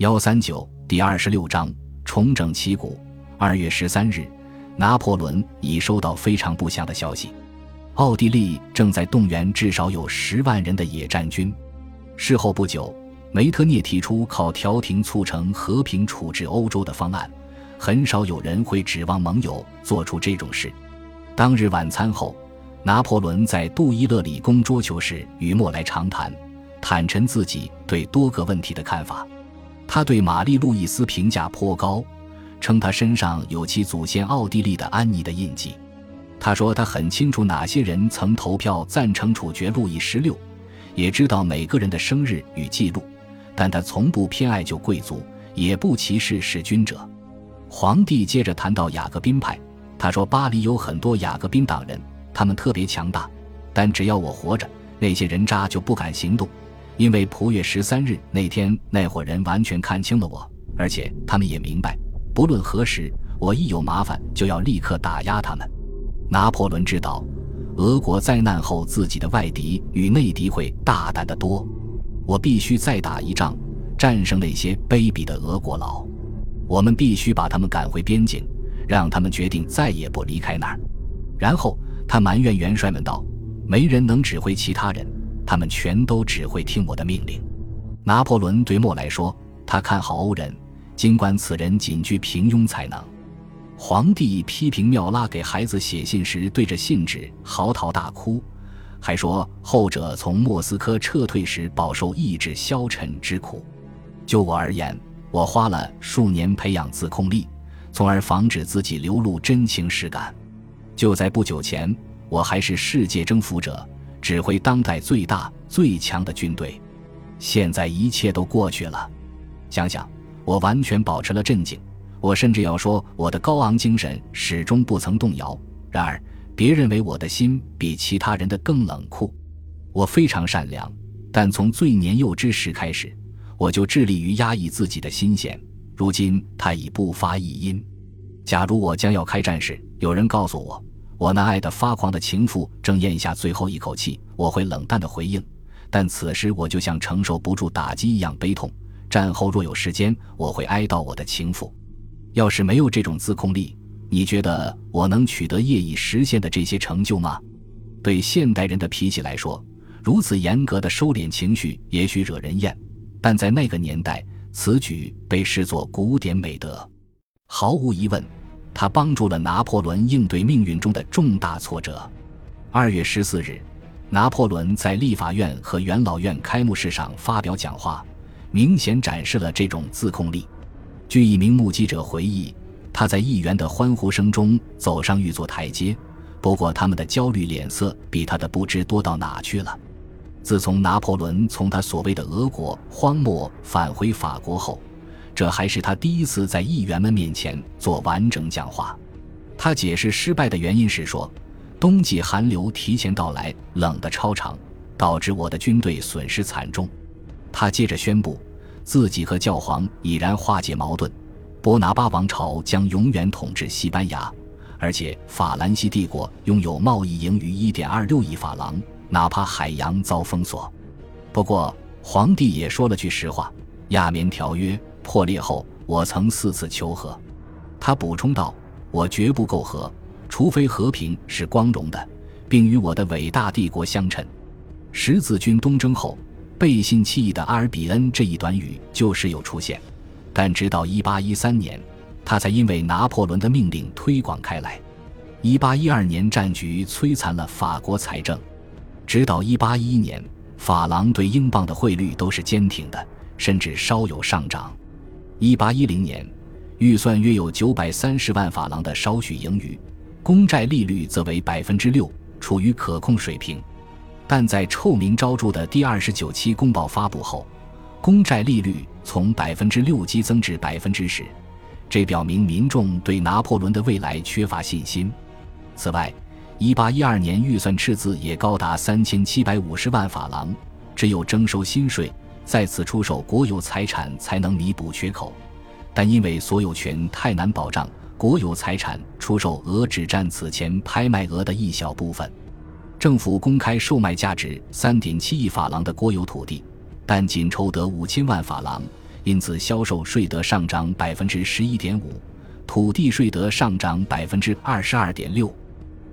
幺三九第二十六章重整旗鼓。二月十三日，拿破仑已收到非常不祥的消息：奥地利正在动员至少有十万人的野战军。事后不久，梅特涅提出靠调停促成和平处置欧洲的方案。很少有人会指望盟友做出这种事。当日晚餐后，拿破仑在杜伊勒里宫桌球室与莫莱长谈，坦陈自己对多个问题的看法。他对玛丽路易斯评价颇高，称她身上有其祖先奥地利的安妮的印记。他说他很清楚哪些人曾投票赞成处决路易十六，也知道每个人的生日与记录，但他从不偏爱旧贵族，也不歧视弑君者。皇帝接着谈到雅各宾派，他说巴黎有很多雅各宾党人，他们特别强大，但只要我活着，那些人渣就不敢行动。因为普月十三日那天，那伙人完全看清了我，而且他们也明白，不论何时，我一有麻烦就要立刻打压他们。拿破仑知道，俄国灾难后自己的外敌与内敌会大胆得多，我必须再打一仗，战胜那些卑鄙的俄国佬。我们必须把他们赶回边境，让他们决定再也不离开那儿。然后他埋怨元帅们道：“没人能指挥其他人。”他们全都只会听我的命令。拿破仑对莫莱说：“他看好欧人，尽管此人仅具平庸才能。”皇帝批评缪拉给孩子写信时对着信纸嚎啕大哭，还说后者从莫斯科撤退时饱受意志消沉之苦。就我而言，我花了数年培养自控力，从而防止自己流露真情实感。就在不久前，我还是世界征服者。指挥当代最大最强的军队，现在一切都过去了。想想，我完全保持了镇静，我甚至要说，我的高昂精神始终不曾动摇。然而，别认为我的心比其他人的更冷酷。我非常善良，但从最年幼之时开始，我就致力于压抑自己的心弦。如今，它已不发一音。假如我将要开战时，有人告诉我。我那爱得发狂的情妇正咽下最后一口气，我会冷淡的回应，但此时我就像承受不住打击一样悲痛。战后若有时间，我会哀悼我的情妇。要是没有这种自控力，你觉得我能取得业已实现的这些成就吗？对现代人的脾气来说，如此严格的收敛情绪也许惹人厌，但在那个年代，此举被视作古典美德。毫无疑问。他帮助了拿破仑应对命运中的重大挫折。二月十四日，拿破仑在立法院和元老院开幕式上发表讲话，明显展示了这种自控力。据一名目击者回忆，他在议员的欢呼声中走上一座台阶，不过他们的焦虑脸色比他的不知多到哪去了。自从拿破仑从他所谓的俄国荒漠返回法国后。这还是他第一次在议员们面前做完整讲话。他解释失败的原因是说，冬季寒流提前到来，冷得超长，导致我的军队损失惨重。他接着宣布，自己和教皇已然化解矛盾，波拿巴王朝将永远统治西班牙，而且法兰西帝国拥有贸易盈余一点二六亿法郎，哪怕海洋遭封锁。不过，皇帝也说了句实话：亚眠条约。破裂后，我曾四次求和。他补充道：“我绝不够和，除非和平是光荣的，并与我的伟大帝国相称。”十字军东征后，背信弃义的阿尔比恩这一短语就时有出现，但直到1813年，他才因为拿破仑的命令推广开来。1812年战局摧残了法国财政，直到1811年，法郎对英镑的汇率都是坚挺的，甚至稍有上涨。一八一零年，预算约有九百三十万法郎的少许盈余，公债利率则为百分之六，处于可控水平。但在臭名昭著的第二十九期公报发布后，公债利率从百分之六激增至百分之十，这表明民众对拿破仑的未来缺乏信心。此外，一八一二年预算赤字也高达三千七百五十万法郎，只有征收新税。再次出售国有财产才能弥补缺口，但因为所有权太难保障，国有财产出售额只占此前拍卖额的一小部分。政府公开售卖价值三点七亿法郎的国有土地，但仅筹得五千万法郎，因此销售税得上涨百分之十一点五，土地税得上涨百分之二十二点六。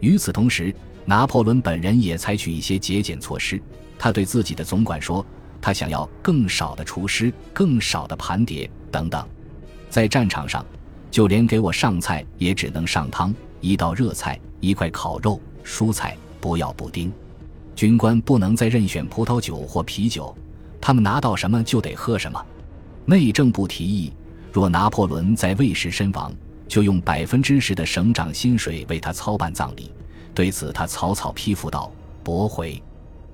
与此同时，拿破仑本人也采取一些节俭措施。他对自己的总管说：“他想要更少的厨师，更少的盘碟等等。在战场上，就连给我上菜也只能上汤，一道热菜，一块烤肉，蔬菜不要补丁。军官不能再任选葡萄酒或啤酒，他们拿到什么就得喝什么。内政部提议，若拿破仑在位时身亡，就用百分之十的省长薪水为他操办葬礼。对此，他草草批复道：‘驳回。’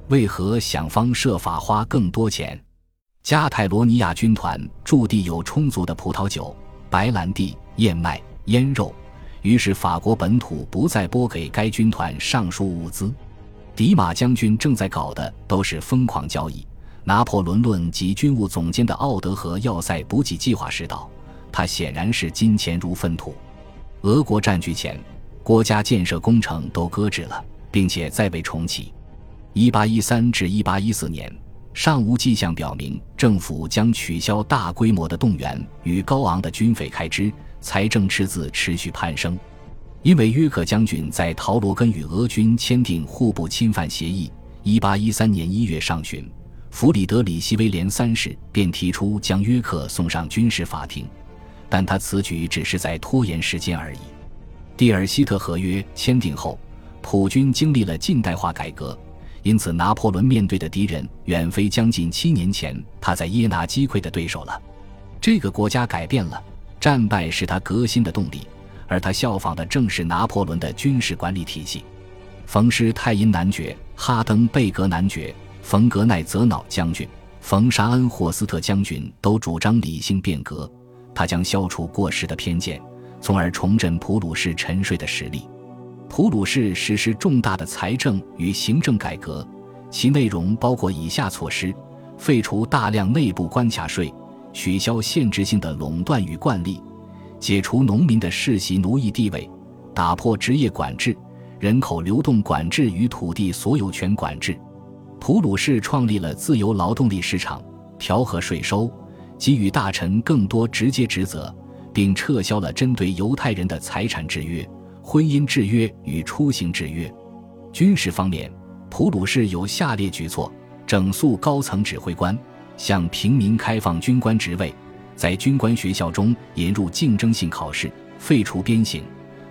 为何想方设法花更多钱？加泰罗尼亚军团驻地有充足的葡萄酒、白兰地、燕麦、腌肉，于是法国本土不再拨给该军团上述物资。迪马将军正在搞的都是疯狂交易。拿破仑论及军务总监的奥德河要塞补给计划时道：“他显然是金钱如粪土。俄国占据前，国家建设工程都搁置了，并且再未重启。”一八一三至一八一四年，尚无迹象表明政府将取消大规模的动员与高昂的军费开支，财政赤字持续攀升。因为约克将军在陶罗根与俄军签订互不侵犯协议，一八一三年一月上旬，弗里德里希威廉三世便提出将约克送上军事法庭，但他此举只是在拖延时间而已。蒂尔希特合约签订后，普军经历了近代化改革。因此，拿破仑面对的敌人远非将近七年前他在耶拿击溃的对手了。这个国家改变了，战败是他革新的动力，而他效仿的正是拿破仑的军事管理体系。冯施泰因男爵、哈登贝格男爵、冯格奈泽瑙将军、冯沙恩霍斯特将军都主张理性变革，他将消除过时的偏见，从而重振普鲁士沉睡的实力。普鲁士实施重大的财政与行政改革，其内容包括以下措施：废除大量内部关卡税，取消限制性的垄断与惯例，解除农民的世袭奴役地位，打破职业管制、人口流动管制与土地所有权管制。普鲁士创立了自由劳动力市场，调和税收，给予大臣更多直接职责，并撤销了针对犹太人的财产制约。婚姻制约与出行制约，军事方面，普鲁士有下列举措：整肃高层指挥官，向平民开放军官职位，在军官学校中引入竞争性考试，废除鞭刑，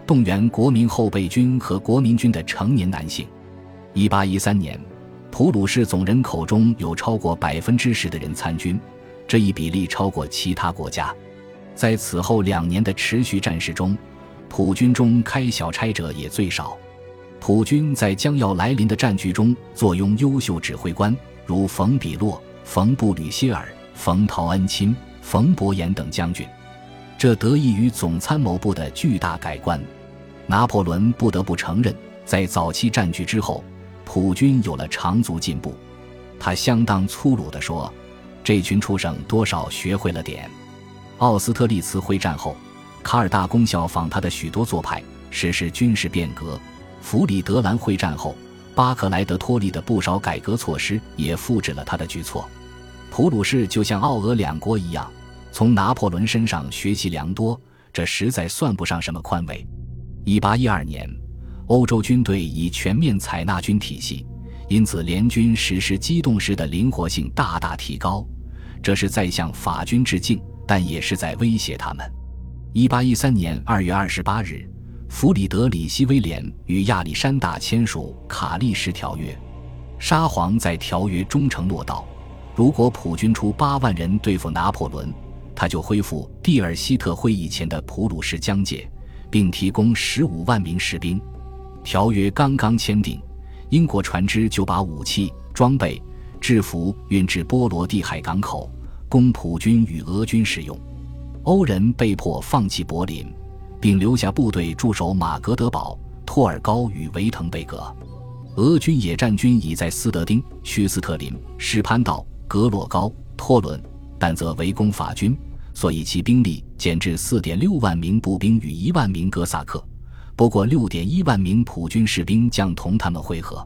动员国民后备军和国民军的成年男性。一八一三年，普鲁士总人口中有超过百分之十的人参军，这一比例超过其他国家。在此后两年的持续战事中。普军中开小差者也最少，普军在将要来临的战局中坐拥优秀指挥官，如冯比洛、冯布吕歇尔、冯陶恩钦、冯伯言等将军，这得益于总参谋部的巨大改观。拿破仑不得不承认，在早期战局之后，普军有了长足进步。他相当粗鲁地说：“这群畜生多少学会了点。”奥斯特利茨会战后。卡尔大公效仿他的许多做派，实施军事变革。弗里德兰会战后，巴克莱德托利的不少改革措施也复制了他的举措。普鲁士就像奥俄两国一样，从拿破仑身上学习良多，这实在算不上什么宽慰。一八一二年，欧洲军队已全面采纳军体系，因此联军实施机动式的灵活性大大提高。这是在向法军致敬，但也是在威胁他们。一八一三年二月二十八日，弗里德里希威廉与亚历山大签署《卡利什条约》。沙皇在条约中承诺道：“如果普军出八万人对付拿破仑，他就恢复蒂尔希特会议前的普鲁士疆界，并提供十五万名士兵。”条约刚刚签订，英国船只就把武器、装备、制服运至波罗的海港口，供普军与俄军使用。欧人被迫放弃柏林，并留下部队驻守马格德堡、托尔高与维滕贝格。俄军野战军已在斯德丁、屈斯特林、施潘道、格洛高、托伦，但则围攻法军，所以其兵力减至四点六万名步兵与一万名哥萨克。不过，六点一万名普军士兵将同他们会合。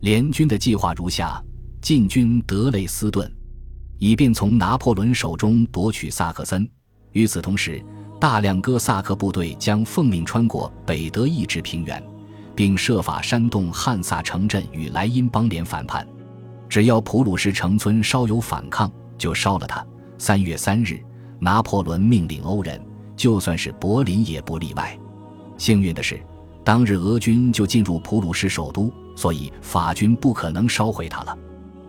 联军的计划如下：进军德累斯顿。以便从拿破仑手中夺取萨克森。与此同时，大量哥萨克部队将奉命穿过北德意志平原，并设法煽动汉萨城镇与莱茵邦联反叛。只要普鲁士城村稍有反抗，就烧了它。三月三日，拿破仑命令欧人，就算是柏林也不例外。幸运的是，当日俄军就进入普鲁士首都，所以法军不可能烧毁它了。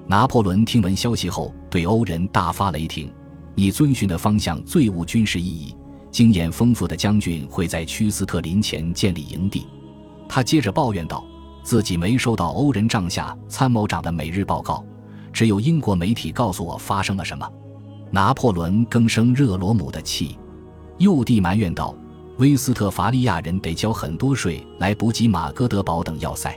拿破仑听闻消息后，对欧人大发雷霆：“你遵循的方向最无军事意义。经验丰富的将军会在屈斯特林前建立营地。”他接着抱怨道：“自己没收到欧人帐下参谋长的每日报告，只有英国媒体告诉我发生了什么。”拿破仑更生热罗姆的气，右帝埋怨道：“威斯特伐利亚人得交很多税来补给马哥德堡等要塞。”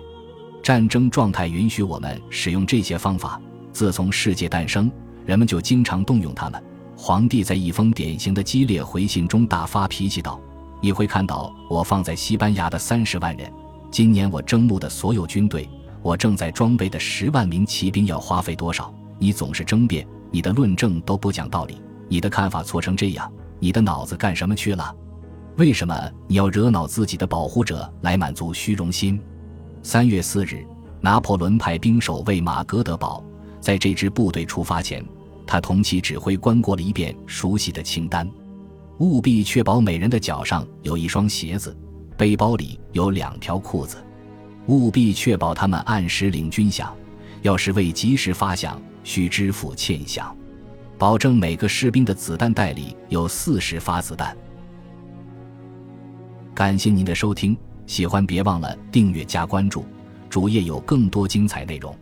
战争状态允许我们使用这些方法。自从世界诞生，人们就经常动用它们。皇帝在一封典型的激烈回信中大发脾气道：“你会看到我放在西班牙的三十万人，今年我征募的所有军队，我正在装备的十万名骑兵要花费多少？你总是争辩，你的论证都不讲道理，你的看法错成这样，你的脑子干什么去了？为什么你要惹恼自己的保护者来满足虚荣心？”三月四日，拿破仑派兵守卫马格德堡。在这支部队出发前，他同其指挥官过了一遍熟悉的清单：务必确保每人的脚上有一双鞋子，背包里有两条裤子；务必确保他们按时领军饷，要是未及时发饷，需支付欠饷；保证每个士兵的子弹袋里有四十发子弹。感谢您的收听。喜欢别忘了订阅加关注，主页有更多精彩内容。